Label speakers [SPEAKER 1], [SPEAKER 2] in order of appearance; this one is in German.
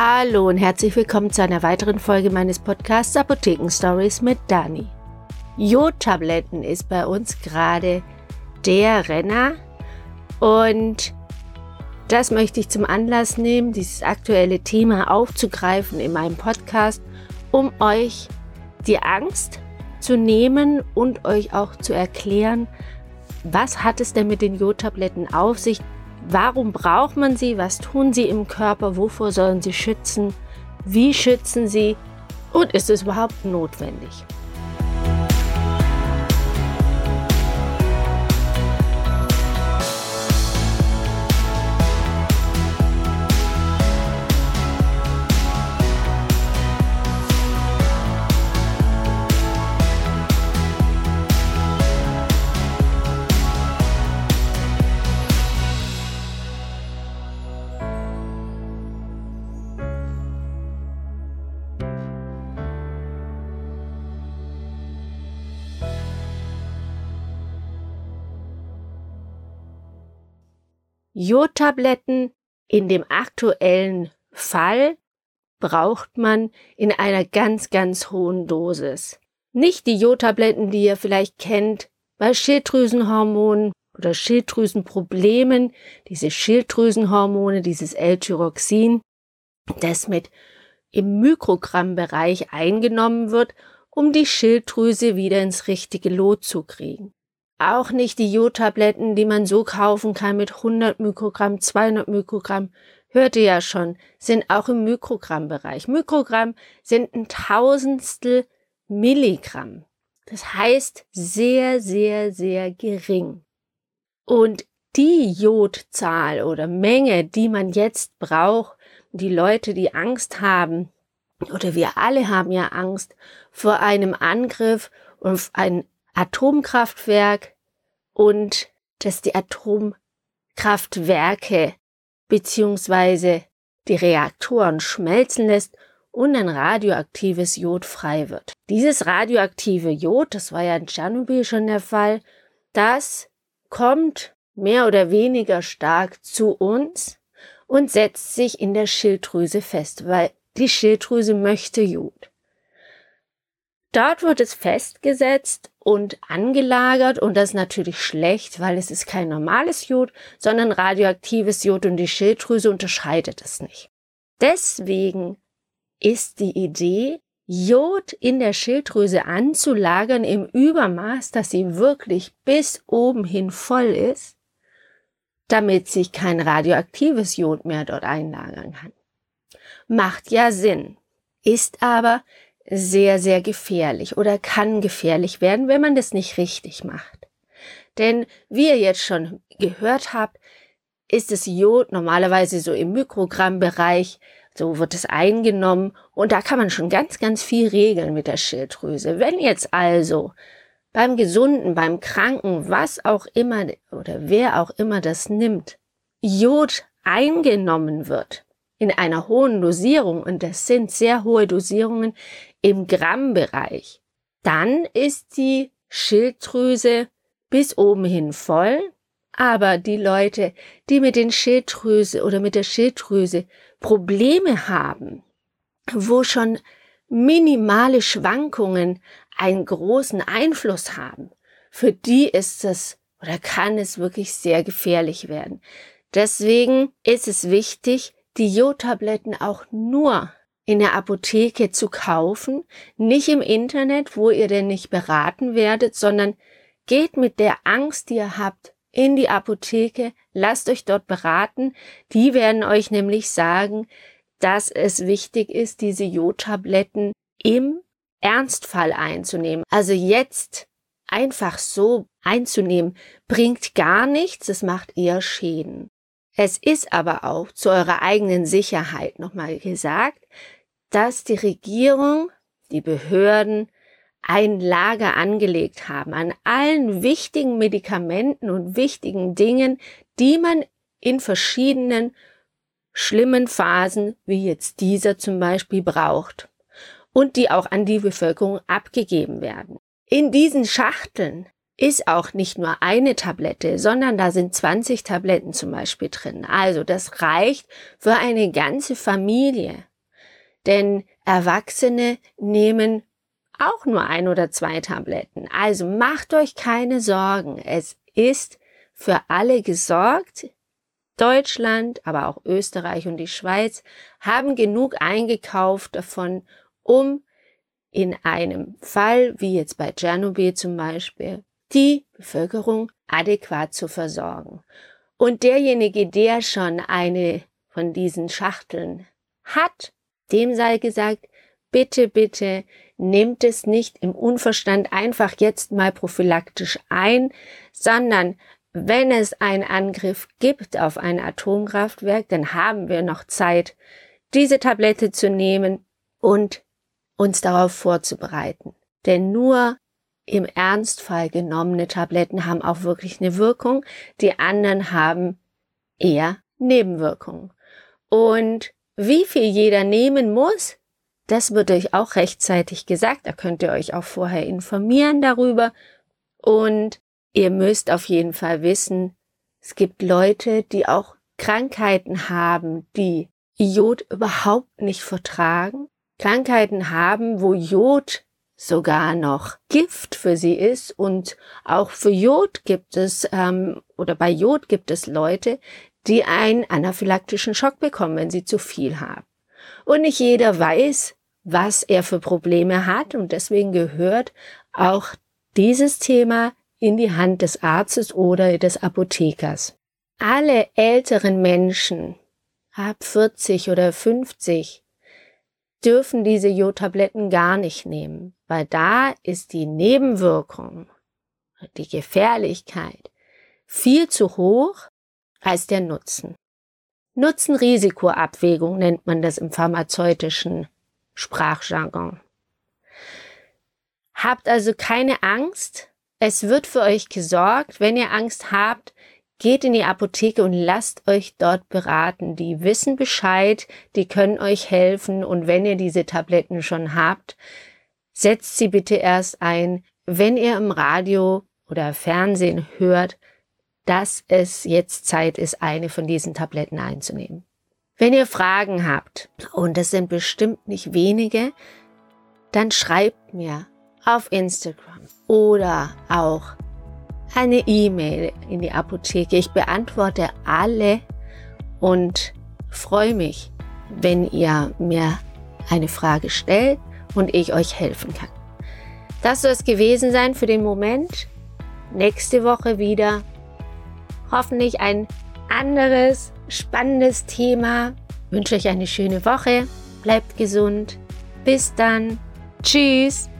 [SPEAKER 1] Hallo und herzlich willkommen zu einer weiteren Folge meines Podcasts Apotheken Stories mit Dani. Jodtabletten ist bei uns gerade der Renner und das möchte ich zum Anlass nehmen, dieses aktuelle Thema aufzugreifen in meinem Podcast, um euch die Angst zu nehmen und euch auch zu erklären, was hat es denn mit den Jodtabletten auf sich, Warum braucht man sie? Was tun sie im Körper? Wovor sollen sie schützen? Wie schützen sie? Und ist es überhaupt notwendig? Jodtabletten in dem aktuellen Fall braucht man in einer ganz, ganz hohen Dosis. Nicht die Jodtabletten, die ihr vielleicht kennt bei Schilddrüsenhormonen oder Schilddrüsenproblemen, diese Schilddrüsenhormone, dieses L-Tyroxin, das mit im Mikrogrammbereich eingenommen wird, um die Schilddrüse wieder ins richtige Lot zu kriegen. Auch nicht die Jodtabletten, die man so kaufen kann mit 100 Mikrogramm, 200 Mikrogramm. Hört ihr ja schon, sind auch im Mikrogrammbereich. Mikrogramm sind ein Tausendstel Milligramm. Das heißt sehr, sehr, sehr gering. Und die Jodzahl oder Menge, die man jetzt braucht, die Leute, die Angst haben, oder wir alle haben ja Angst vor einem Angriff auf ein Atomkraftwerk und dass die Atomkraftwerke beziehungsweise die Reaktoren schmelzen lässt und ein radioaktives Jod frei wird. Dieses radioaktive Jod, das war ja in Tschernobyl schon der Fall, das kommt mehr oder weniger stark zu uns und setzt sich in der Schilddrüse fest, weil die Schilddrüse möchte Jod. Dort wird es festgesetzt und angelagert und das ist natürlich schlecht, weil es ist kein normales Jod, sondern radioaktives Jod und die Schilddrüse unterscheidet es nicht. Deswegen ist die Idee, Jod in der Schilddrüse anzulagern im Übermaß, dass sie wirklich bis oben hin voll ist, damit sich kein radioaktives Jod mehr dort einlagern kann. Macht ja Sinn, ist aber sehr, sehr gefährlich oder kann gefährlich werden, wenn man das nicht richtig macht. Denn wie ihr jetzt schon gehört habt, ist das Jod normalerweise so im Mikrogrammbereich, so wird es eingenommen und da kann man schon ganz, ganz viel regeln mit der Schilddrüse. Wenn jetzt also beim Gesunden, beim Kranken, was auch immer oder wer auch immer das nimmt, Jod eingenommen wird, in einer hohen Dosierung, und das sind sehr hohe Dosierungen im Grammbereich, dann ist die Schilddrüse bis oben hin voll, aber die Leute, die mit den Schilddrüse oder mit der Schilddrüse Probleme haben, wo schon minimale Schwankungen einen großen Einfluss haben, für die ist es oder kann es wirklich sehr gefährlich werden. Deswegen ist es wichtig, die Jodtabletten auch nur in der Apotheke zu kaufen, nicht im Internet, wo ihr denn nicht beraten werdet, sondern geht mit der Angst, die ihr habt, in die Apotheke, lasst euch dort beraten. Die werden euch nämlich sagen, dass es wichtig ist, diese Jodtabletten im Ernstfall einzunehmen. Also jetzt einfach so einzunehmen, bringt gar nichts, es macht eher Schäden. Es ist aber auch zu eurer eigenen Sicherheit nochmal gesagt, dass die Regierung, die Behörden ein Lager angelegt haben an allen wichtigen Medikamenten und wichtigen Dingen, die man in verschiedenen schlimmen Phasen, wie jetzt dieser zum Beispiel, braucht und die auch an die Bevölkerung abgegeben werden. In diesen Schachteln ist auch nicht nur eine Tablette, sondern da sind 20 Tabletten zum Beispiel drin. Also das reicht für eine ganze Familie. Denn Erwachsene nehmen auch nur ein oder zwei Tabletten. Also macht euch keine Sorgen. Es ist für alle gesorgt. Deutschland, aber auch Österreich und die Schweiz haben genug eingekauft davon, um in einem Fall, wie jetzt bei Tschernobyl zum Beispiel, die Bevölkerung adäquat zu versorgen. Und derjenige, der schon eine von diesen Schachteln hat, dem sei gesagt, bitte, bitte nehmt es nicht im Unverstand einfach jetzt mal prophylaktisch ein, sondern wenn es einen Angriff gibt auf ein Atomkraftwerk, dann haben wir noch Zeit, diese Tablette zu nehmen und uns darauf vorzubereiten. Denn nur im Ernstfall genommene Tabletten haben auch wirklich eine Wirkung. Die anderen haben eher Nebenwirkungen. Und wie viel jeder nehmen muss, das wird euch auch rechtzeitig gesagt. Da könnt ihr euch auch vorher informieren darüber. Und ihr müsst auf jeden Fall wissen, es gibt Leute, die auch Krankheiten haben, die Jod überhaupt nicht vertragen. Krankheiten haben, wo Jod sogar noch Gift für sie ist und auch für Jod gibt es ähm, oder bei Jod gibt es Leute, die einen anaphylaktischen Schock bekommen, wenn sie zu viel haben. Und nicht jeder weiß, was er für Probleme hat und deswegen gehört auch dieses Thema in die Hand des Arztes oder des Apothekers. Alle älteren Menschen ab 40 oder 50 dürfen diese Jodtabletten gar nicht nehmen, weil da ist die Nebenwirkung, die Gefährlichkeit viel zu hoch als der Nutzen. Nutzen-Risiko-Abwägung nennt man das im pharmazeutischen Sprachjargon. Habt also keine Angst, es wird für euch gesorgt. Wenn ihr Angst habt, Geht in die Apotheke und lasst euch dort beraten. Die wissen Bescheid, die können euch helfen und wenn ihr diese Tabletten schon habt, setzt sie bitte erst ein, wenn ihr im Radio oder Fernsehen hört, dass es jetzt Zeit ist, eine von diesen Tabletten einzunehmen. Wenn ihr Fragen habt, und das sind bestimmt nicht wenige, dann schreibt mir auf Instagram oder auch eine E-Mail in die Apotheke. Ich beantworte alle und freue mich, wenn ihr mir eine Frage stellt und ich euch helfen kann. Das soll es gewesen sein für den Moment. Nächste Woche wieder hoffentlich ein anderes, spannendes Thema. Wünsche euch eine schöne Woche. Bleibt gesund. Bis dann. Tschüss.